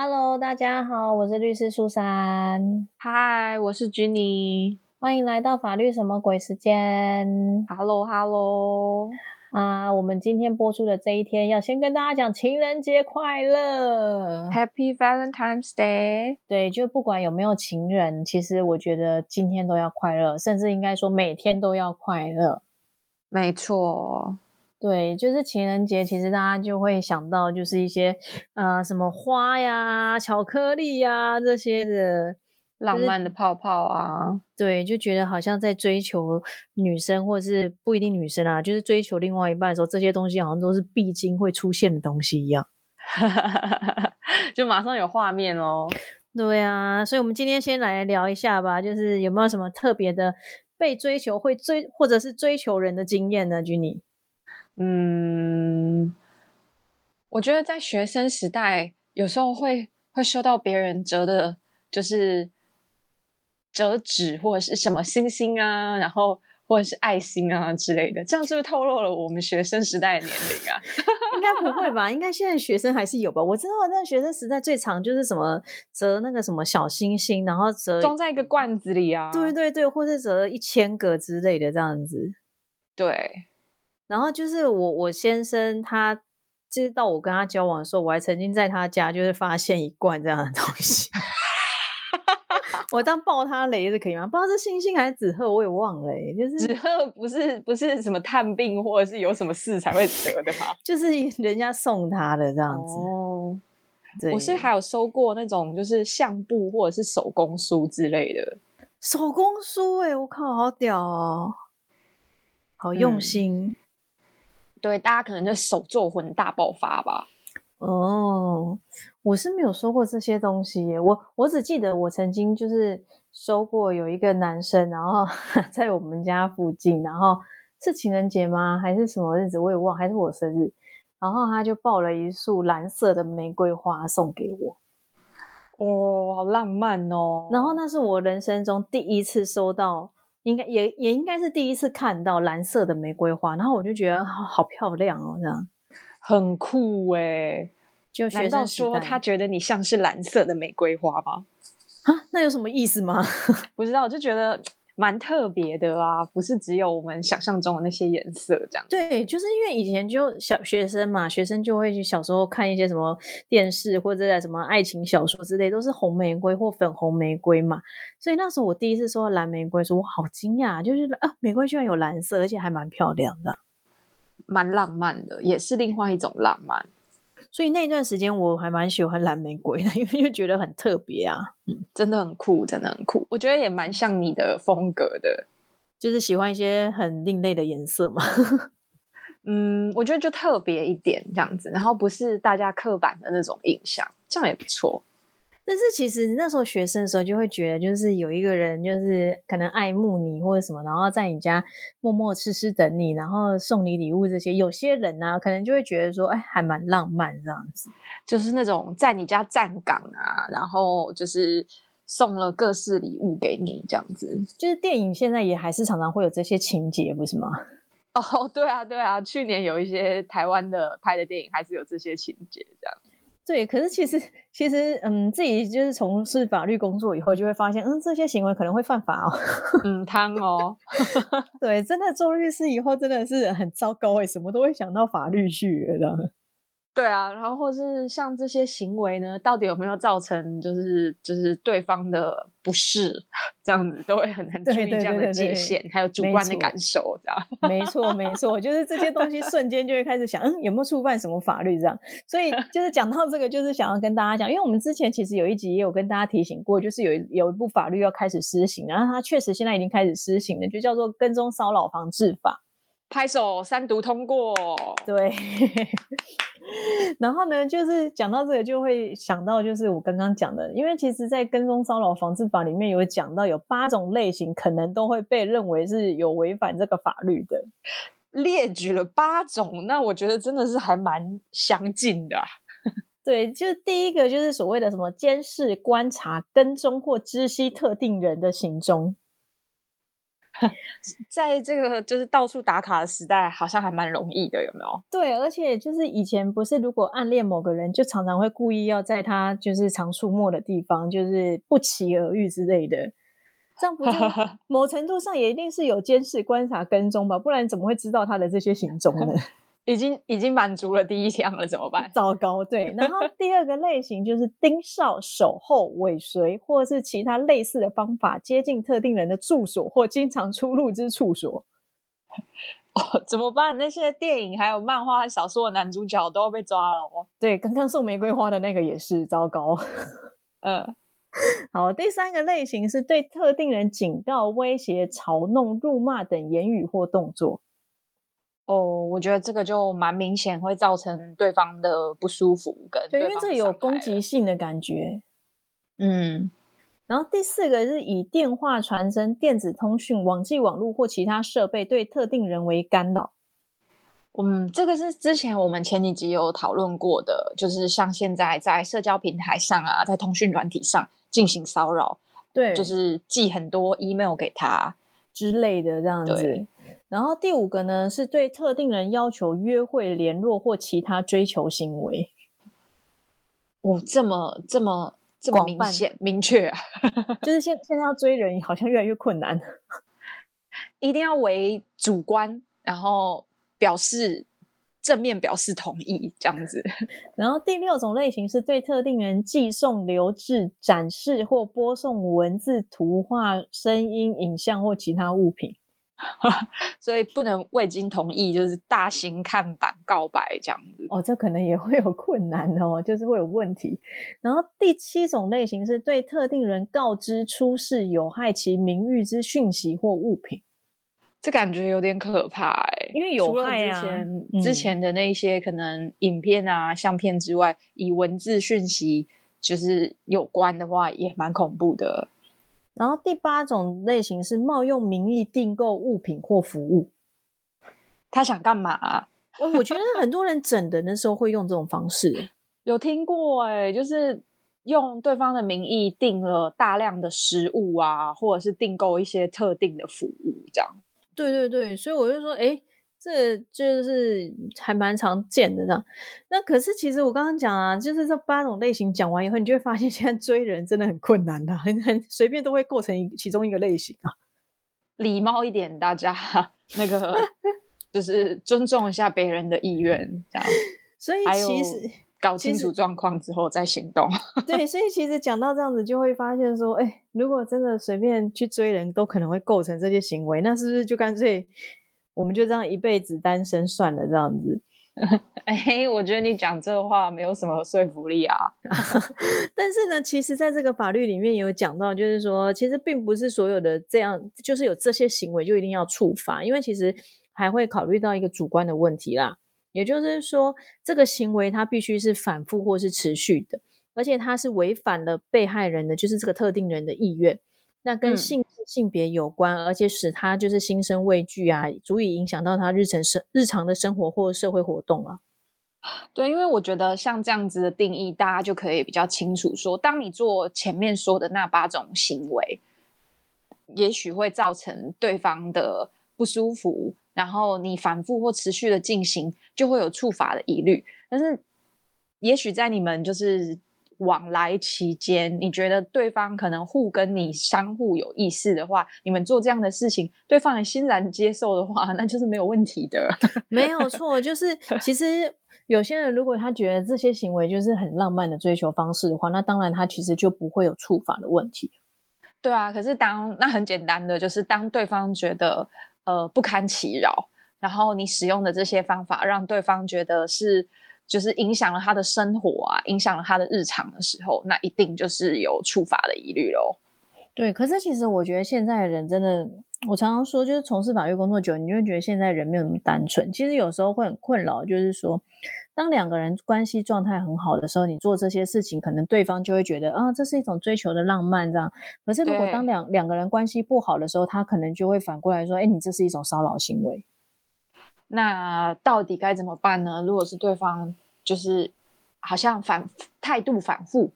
Hello，大家好，我是律师苏珊，Hi，，我是 Jenny。欢迎来到法律什么鬼时间。Hello，Hello。啊，我们今天播出的这一天，要先跟大家讲情人节快乐。Happy Valentine's Day。对，就不管有没有情人，其实我觉得今天都要快乐，甚至应该说每天都要快乐。没错，对，就是情人节，其实大家就会想到就是一些呃什么花呀、巧克力呀这些的，浪漫的泡泡啊，对，就觉得好像在追求女生，或是不一定女生啊，就是追求另外一半的时候，这些东西好像都是必经会出现的东西一样。就马上有画面哦。对啊，所以我们今天先来聊一下吧，就是有没有什么特别的被追求会追，或者是追求人的经验呢？君妮，嗯，我觉得在学生时代，有时候会会收到别人折的，就是折纸或者是什么星星啊，然后或者是爱心啊之类的，这样是不是透露了我们学生时代的年龄啊？应该不会吧？应该现在学生还是有吧？我知道那学生时代最常就是什么折那个什么小星星，然后折装在一个罐子里啊。对对对，或是折一千个之类的这样子。对，然后就是我我先生他，就是到我跟他交往的时候，我还曾经在他家就是发现一罐这样的东西。我当爆他雷是可以吗？不知道是星星还是纸鹤，我也忘了、欸。就是纸鹤不是不是什么探病或者是有什么事才会得的吗？就是人家送他的这样子。哦，对，我是还有收过那种就是相簿或者是手工书之类的。手工书哎、我靠，好屌哦，好用嗯心、对，大家可能就手作魂大爆发吧。哦。我是没有收过这些东西耶，我我只记得我曾经就是收过有一个男生，然后 在我们家附近，然后是情人节吗？还是什么日子？我也忘，还是我生日，然后他就抱了一束蓝色的玫瑰花送给我，哦，好浪漫哦。然后那是我人生中第一次收到，应该也也应该是第一次看到蓝色的玫瑰花，然后我就觉得好好漂亮哦，这样很酷哎。就学难道生说他觉得你像是蓝色的玫瑰花吗？啊，那有什么意思吗？不知道，我就觉得蛮特别的啊，不是只有我们想象中的那些颜色这样。对，就是因为以前就小学生嘛，学生就会去小时候看一些什么电视或者在什么爱情小说之类，都是红玫瑰或粉红玫瑰嘛。所以那时候我第一次收到蓝玫瑰，说我好惊讶，就觉得啊，玫瑰居然有蓝色，而且还蛮漂亮的。蛮浪漫的，也是另外一种浪漫。所以那段时间我还蛮喜欢蓝玫瑰的，因为就觉得很特别啊，真的很酷，真的很酷。我觉得也蛮像你的风格的。就是喜欢一些很另类的颜色嘛。嗯，我觉得就特别一点这样子，然后不是大家刻板的那种印象，这样也不错。但是其实那时候学生的时候就会觉得，就是有一个人就是可能爱慕你或者什么，然后在你家默默痴痴等你，然后送你礼物这些。有些人呢、可能就会觉得说，哎，还蛮浪漫这样子。就是那种在你家站岗啊，然后就是送了各式礼物给你这样子。就是电影现在也还是常常会有这些情节，不是吗？哦，对啊，对啊，去年有一些台湾的拍的电影还是有这些情节这样。对，可是其实其实，嗯，自己就是从事法律工作以后，就会发现，嗯，这些行为可能会犯法哦。嗯，贪哦，对，真的做律师以后真的是很糟糕哎，什么都会想到法律去了这样。对啊，然后或是像这些行为呢，到底有没有造成就是就是对方的不适，这样子都会很很注对对意这样的界限，还有主观的感受这样。没错，没错，就是这些东西瞬间就会开始想，嗯，有没有触犯什么法律这样？所以 就是讲到这个，就是想要跟大家讲，因为我们之前其实有一集也有跟大家提醒过，就是有一有一部法律要开始施行，然后它确实现在已经开始施行了，就叫做《跟踪骚扰防治法》。拍手，三读通过。对，然后呢，就是讲到这个，就会想到就是我刚刚讲的，因为其实，在跟踪骚扰防治法里面有讲到，有八种类型可能都会被认为是有违反这个法律的。列举了八种，那我觉得真的是还蛮相近的啊、对，就是第一个就是所谓的什么监视、观察、跟踪或知悉特定人的行踪。在这个就是到处打卡的时代，好像还蛮容易的，有没有？对，而且就是以前不是如果暗恋某个人，就常常会故意要在他就是常出没的地方，就是不期而遇之类的。这样不就 某程度上也一定是有监视、观察、跟踪吧？不然怎么会知道他的这些行踪呢？已经已经满足了第一项了，怎么办？糟糕，对。然后 第二个类型就是盯梢、守候、尾随，或是其他类似的方法接近特定人的住所或经常出入之处所。哦，怎么办？那些电影还有漫画小说的男主角都要被抓了哦。对，刚刚送玫瑰花的那个也是糟糕。嗯，好，第三个类型是对特定人警告、威胁、嘲弄、辱骂等言语或动作。哦，我觉得这个就蛮明显，会造成对方的不舒服，跟对，因为这有攻击性的感觉。嗯，然后第四个是以电话传真、电子通讯、网际网络或其他设备对特定人为干扰。嗯，这个是之前我们前几集有讨论过的，就是像现在在社交平台上啊，在通讯软体上进行骚扰，对，就是寄很多 email 给他之类的这样子。然后第五个呢，是对特定人要求约会、联络或其他追求行为。哦，这么这么这么明显明确啊！就是现现在要追人，好像越来越困难。一定要为主观，然后表示正面表示同意这样子。然后第六种类型是对特定人寄送、留置、展示或播送文字、图画、声音、影像或其他物品。所以不能未经同意，就是大型看板告白这样子哦，这可能也会有困难哦，就是会有问题。然后第七种类型是对特定人告知出示有害其名誉之讯息或物品，这感觉有点可怕哎，因为有害啊。之前之前的那些可能影片啊、相片之外，以文字讯息就是有关的话，也蛮恐怖的。然后第八种类型是冒用名义订购物品或服务，他想干嘛？我我觉得很多人整的那时候会用这种方式，有听过哎，就是用对方的名义订了大量的食物啊，或者是订购一些特定的服务，这样。对对对，所以我就说，哎。这就是还蛮常见的这样，那可是其实我刚刚讲啊，就是这八种类型讲完以后，你就会发现现在追人真的很困难的，很很随便都会构成一其中一个类型啊。礼貌一点，大家那个就是尊重一下别人的意愿，这样。所以其实搞清楚状况之后再行动。对，所以其实讲到这样子，就会发现说，哎，如果真的随便去追人都可能会构成这些行为，那是不是就干脆？我们就这样一辈子单身算了，这样子。哎，我觉得你讲这话没有什么说服力啊。但是呢，其实在这个法律里面有讲到，就是说，其实并不是所有的这样，就是有这些行为就一定要处罚，因为其实还会考虑到一个主观的问题啦。也就是说，这个行为它必须是反复或是持续的，而且它是违反了被害人的，就是这个特定人的意愿。那跟性性别有关，而且使他就是心生畏惧啊，足以影响到他日常生日常的生活或社会活动啊。对，因为我觉得像这样子的定义，大家就可以比较清楚说，当你做前面说的那八种行为，也许会造成对方的不舒服，然后你反复或持续的进行，就会有触法的疑虑。但是，也许在你们就是。往来期间，你觉得对方可能互跟你相互有意思的话，你们做这样的事情，对方也欣然接受的话，那就是没有问题的。没有错，就是 其实有些人如果他觉得这些行为就是很浪漫的追求方式的话，那当然他其实就不会有触法的问题。对啊，可是当那很简单的，就是当对方觉得呃不堪其扰，然后你使用的这些方法让对方觉得是。就是影响了他的生活啊，影响了他的日常的时候，那一定就是有处罚的疑虑喽。对，可是其实我觉得现在的人真的，我常常说，就是从事法律工作久，你就会觉得现在人没有那么单纯。其实有时候会很困扰，就是说，当两个人关系状态很好的时候，你做这些事情，可能对方就会觉得啊，这是一种追求的浪漫这样。可是如果当两两个人关系不好的时候，他可能就会反过来说，哎，你这是一种骚扰行为。那到底该怎么办呢？如果是对方就是好像反态度反复，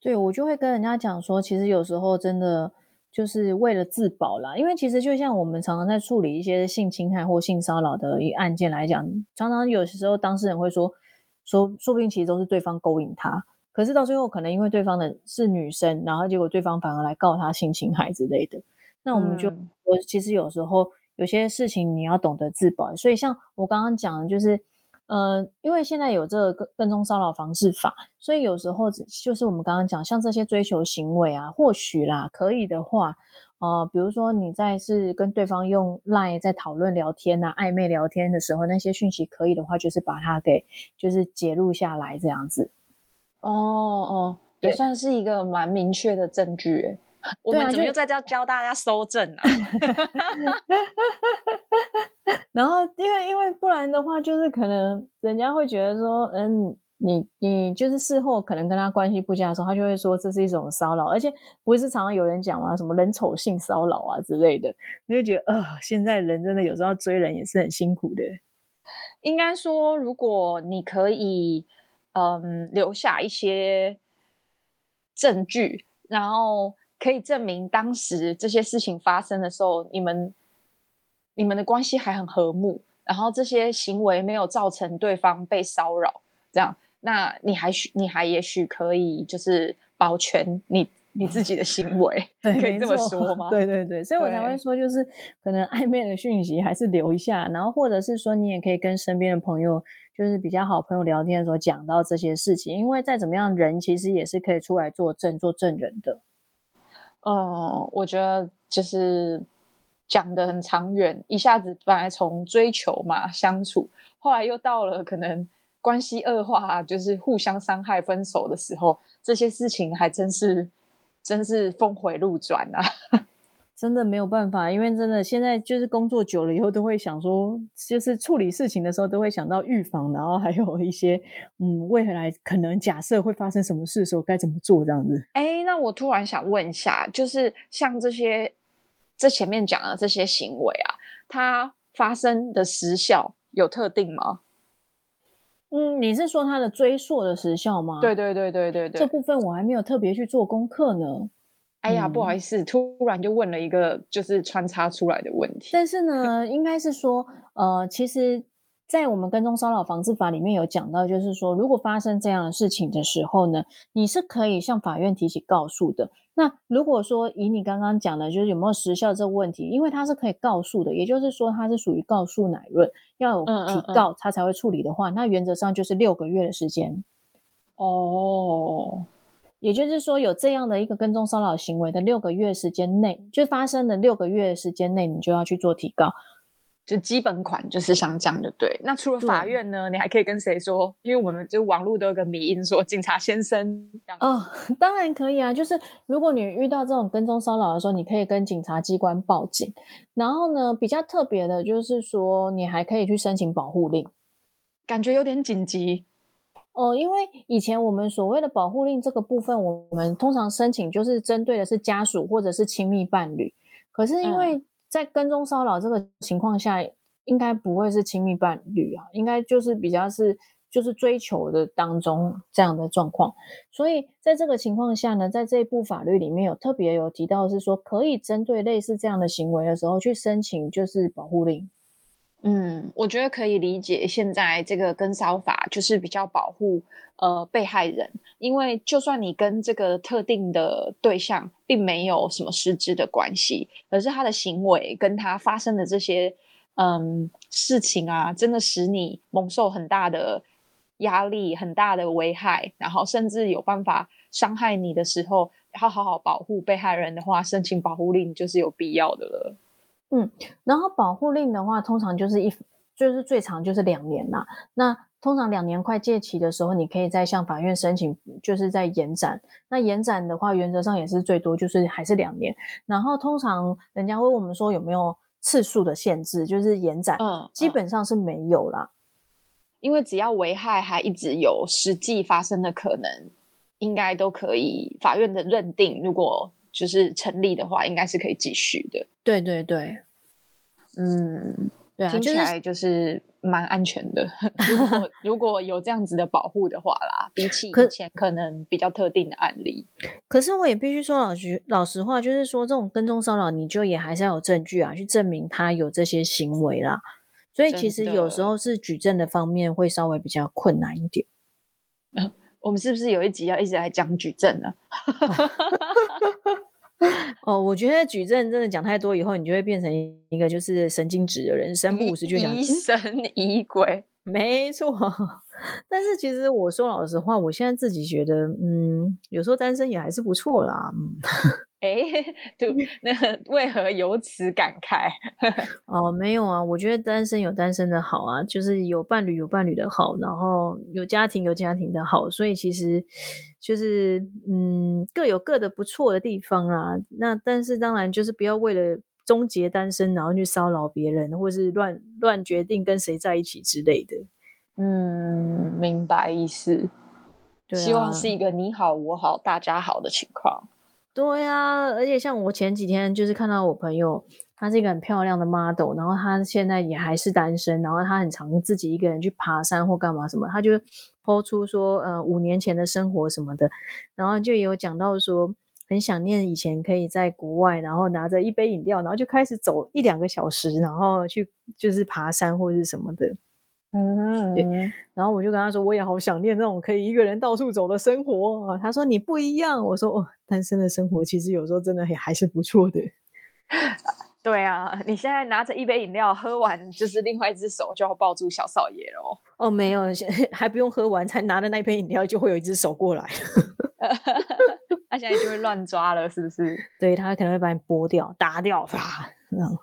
对我就会跟人家讲说，其实有时候真的就是为了自保啦。因为其实就像我们常常在处理一些性侵害或性骚扰的一案件来讲，常常有时候当事人会说说，说不定其实都是对方勾引他，可是到最后可能因为对方的是女生，然后结果对方反而来告他性侵害之类的。那我们就我其实有时候有些事情你要懂得自保，所以像我刚刚讲的就是。呃，因为现在有这个跟跟踪骚扰防治法，所以有时候就是我们刚刚讲，像这些追求行为啊，或许啦，可以的话，呃，比如说你在是跟对方用 Line 在讨论聊天呐，暧昧聊天的时候，那些讯息可以的话，就是把它给就是截录下来这样子。哦哦，也算是一个蛮明确的证据。我们怎么又在教教大家搜证啊？然后，因为因为不然的话，就是可能人家会觉得说，嗯，你你就是事后可能跟他关系不佳的时候，他就会说这是一种骚扰，而且不是常常有人讲吗？什么人丑性骚扰啊之类的，你就觉得，呃，现在人真的有时候追人也是很辛苦的。应该说，如果你可以，嗯，留下一些证据，然后。可以证明当时这些事情发生的时候，你们你们的关系还很和睦，然后这些行为没有造成对方被骚扰，这样，那你还许你还也许可以就是保全你你自己的行为，对，可以这么说吗？对对对，所以我才会说，就是可能暧昧的讯息还是留一下，然后或者是说你也可以跟身边的朋友，就是比较好朋友聊天的时候讲到这些事情，因为再怎么样，人其实也是可以出来作证做证人的。嗯，我觉得就是讲的很长远，一下子本来从追求嘛相处，后来又到了可能关系恶化，就是互相伤害、分手的时候，这些事情还真是真是峰回路转啊。真的没有办法，因为真的现在就是工作久了以后，都会想说，就是处理事情的时候，都会想到预防，然后还有一些，嗯，未来可能假设会发生什么事的时候，该怎么做这样子。哎，那我突然想问一下，就是像这些，这前面讲的这些行为啊，它发生的时效有特定吗？嗯，你是说它的追溯的时效吗？对对对对对对，这部分我还没有特别去做功课呢。哎呀，不好意思，突然就问了一个就是穿插出来的问题。但是呢，应该是说，呃，其实，在我们跟踪骚扰防治法里面有讲到，就是说，如果发生这样的事情的时候呢，你是可以向法院提起告诉的。那如果说以你刚刚讲的，就是有没有时效这个问题，因为它是可以告诉的，也就是说它是属于告诉乃论，要有提告它才会处理的话，那原则上就是六个月的时间。哦。也就是说，有这样的一个跟踪骚扰行为的六个月时间内，就发生的六个月时间内，你就要去做提高，就基本款就是像这样的对。那除了法院呢，你还可以跟谁说？因为我们就网络都有个迷音说警察先生。哦，当然可以啊。就是如果你遇到这种跟踪骚扰的时候，你可以跟警察机关报警。然后呢，比较特别的就是说，你还可以去申请保护令，感觉有点紧急。哦，因为以前我们所谓的保护令这个部分，我们通常申请就是针对的是家属或者是亲密伴侣。可是因为在跟踪骚扰这个情况下，应该不会是亲密伴侣啊，应该就是比较是就是追求的当中这样的状况。所以在这个情况下呢，在这一部法律里面有特别有提到是说，可以针对类似这样的行为的时候去申请就是保护令。嗯，我觉得可以理解。现在这个跟骚法就是比较保护呃被害人，因为就算你跟这个特定的对象并没有什么实质的关系，可是他的行为跟他发生的这些嗯事情啊，真的使你蒙受很大的压力、很大的危害，然后甚至有办法伤害你的时候，要好好保护被害人的话，申请保护令就是有必要的了。嗯，然后保护令的话，通常就是一，就是最长就是两年啦。那通常两年快届期的时候，你可以再向法院申请，就是在延展。那延展的话，原则上也是最多就是还是两年。然后通常人家问我们说有没有次数的限制，就是延展，嗯，基本上是没有啦。因为只要危害还一直有实际发生的可能，应该都可以法院的认定，如果。就是成立的话，应该是可以继续的。对对对，嗯，对啊，听起就是来就是蛮安全的。如果 如果有这样子的保护的话啦，比起以前可能比较特定的案例，可是我也必须说老实老实话，就是说这种跟踪骚扰，你就也还是要有证据啊，去证明他有这些行为啦。所以其实有时候是举证的方面会稍微比较困难一点。我们是不是有一集要一直来讲举证呢？哦，我觉得举证真的讲太多以后，你就会变成一个就是神经质的人，三不五时就讲疑神疑鬼。没错，但是其实我说老实话，我现在自己觉得，嗯，有时候单身也还是不错啦。嗯，哎，对，那为何有此感慨？哦，没有啊，我觉得单身有单身的好啊，就是有伴侣有伴侣的好，然后有家庭有家庭的好，所以其实就是嗯，各有各的不错的地方啊。那但是当然就是不要为了终结单身，然后去骚扰别人，或是乱乱决定跟谁在一起之类的。嗯，明白意思。对希望啊是一个你好我好大家好的情况。对呀、而且像我前几天就是看到我朋友，她是一个很漂亮的 model，然后她现在也还是单身，然后她很常自己一个人去爬山或干嘛什么，她就抛出说，呃，五年前的生活什么的，然后就有讲到说，很想念以前可以在国外，然后拿着一杯饮料，然后就开始走一两个小时，然后去就是爬山或是什么的。嗯，然后我就跟他说，我也好想念那种可以一个人到处走的生活啊。他说你不一样，我说哦，单身的生活其实有时候真的也还是不错的。对啊，你现在拿着一杯饮料，喝完就是另外一只手就要抱住小少爷喽。哦，没有，现 还不用喝完，才拿的那杯饮料就会有一只手过来，他现在就会乱抓了，是不是？对他可能会把你剥掉、打掉，啪，这样。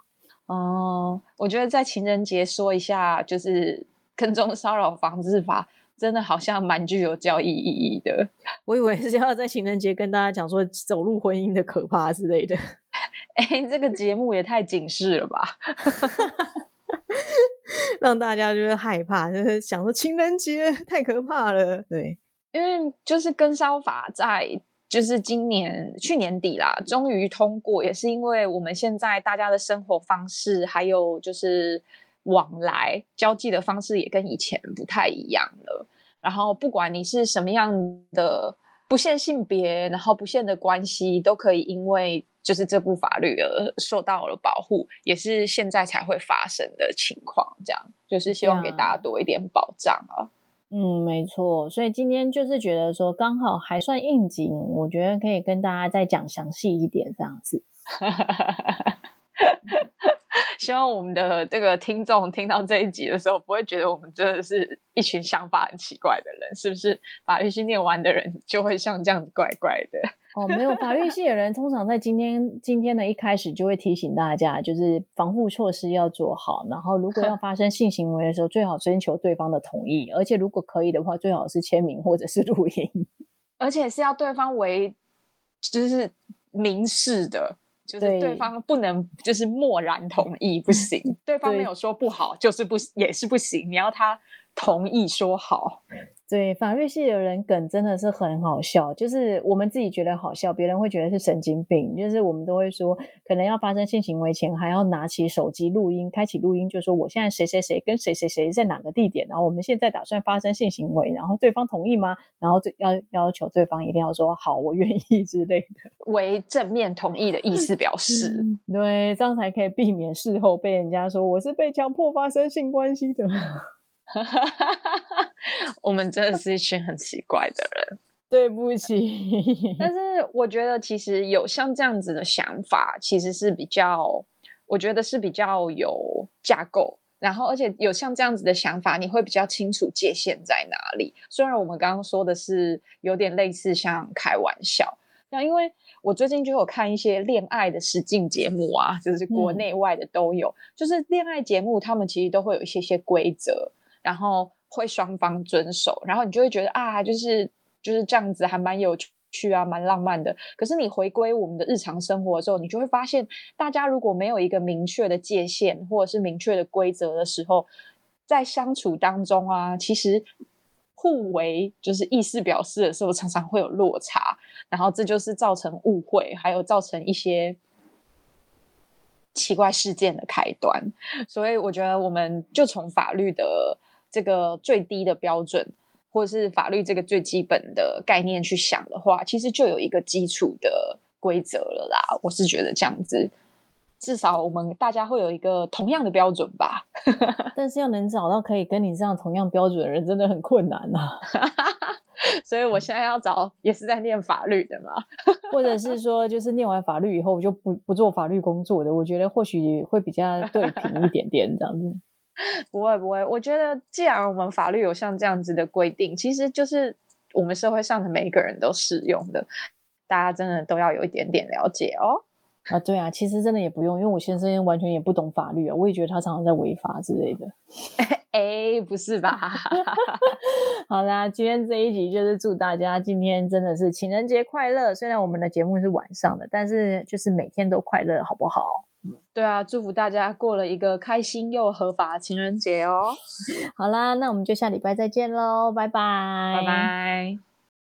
哦，我觉得在情人节说一下，就是跟踪骚扰防治法，真的好像蛮具有教育意义的。我以为是要在情人节跟大家讲说走入婚姻的可怕之类的。哎，这个节目也太警示了吧！让大家就是害怕，就是想说情人节太可怕了。对，因为就是跟骚法在就是今年去年底啦，终于通过，也是因为我们现在大家的生活方式还有就是往来交际的方式也跟以前不太一样了。然后不管你是什么样的不限性别，然后不限的关系，都可以因为就是这部法律而受到了保护，也是现在才会发生的情况。这样就是希望给大家多一点保障啊。嗯，没错。所以今天就是觉得说刚好还算应景，我觉得可以跟大家再讲详细一点这样子。希望我们的这个听众听到这一集的时候，不会觉得我们真的是一群想法很奇怪的人，是不是？法律系念完的人就会像这样子怪怪的。哦，没有，法律系的人通常在今天今天的一开始就会提醒大家，就是防护措施要做好，然后如果要发生性行为的时候，最好征求对方的同意，而且如果可以的话，最好是签名或者是录音。而且是要对方为就是明示的，就是对对。方不能就是默然同意不 行，对方没有说不好就是不也是不行，你要他同意说好。对，法律系的人梗真的是很好笑，就是我们自己觉得好笑，别人会觉得是神经病。就是我们都会说，可能要发生性行为前，还要拿起手机录音，开启录音，就说我现在谁谁谁跟谁谁谁在哪个地点，然后我们现在打算发生性行为，然后对方同意吗？然后对要要求对方一定要说好，我愿意之类的。为正面同意的意思表示，对，这样才可以避免事后被人家说我是被强迫发生性关系的。我们真的是一群很奇怪的人。对不起，但是我觉得其实有像这样子的想法，其实是比较，我觉得是比较有架构。然后，而且有像这样子的想法，你会比较清楚界限在哪里。虽然我们刚刚说的是有点类似像开玩笑，那因为我最近就有看一些恋爱的实境节目啊，就是国嗯内外的都有。就是恋爱节目，他们其实都会有一些些规则，然后会双方遵守，然后你就会觉得啊，就是就是这样子，还蛮有趣啊，蛮浪漫的。可是你回归我们的日常生活的时候，你就会发现，大家如果没有一个明确的界限或者是明确的规则的时候，在相处当中啊，其实互为就是意思表示的时候，常常会有落差，然后这就是造成误会，还有造成一些奇怪事件的开端。所以我觉得，我们就从法律的这个最低的标准，或者是法律这个最基本的概念去想的话，其实就有一个基础的规则了啦。我是觉得这样子。至少我们大家会有一个同样的标准吧，但是要能找到可以跟你这样同样标准的人，真的很困难呐。所以我现在要找也是在念法律的嘛，或者是说，就是念完法律以后就不不做法律工作的，我觉得或许会比较对平一点点这样子。不会不会，我觉得既然我们法律有像这样子的规定，其实就是我们社会上的每一个人都适用的，大家真的都要有一点点了解哦。啊，对啊，其实真的也不用，因为我先生完全也不懂法律啊，我也觉得他常常在违法之类的。哎，不是吧？好啦，今天这一集就是祝大家今天真的是情人节快乐。虽然我们的节目是晚上的，但是就是每天都快乐，好不好？对啊，祝福大家过了一个开心又合法的情人节哦。好啦，那我们就下礼拜再见喽，拜拜，拜拜。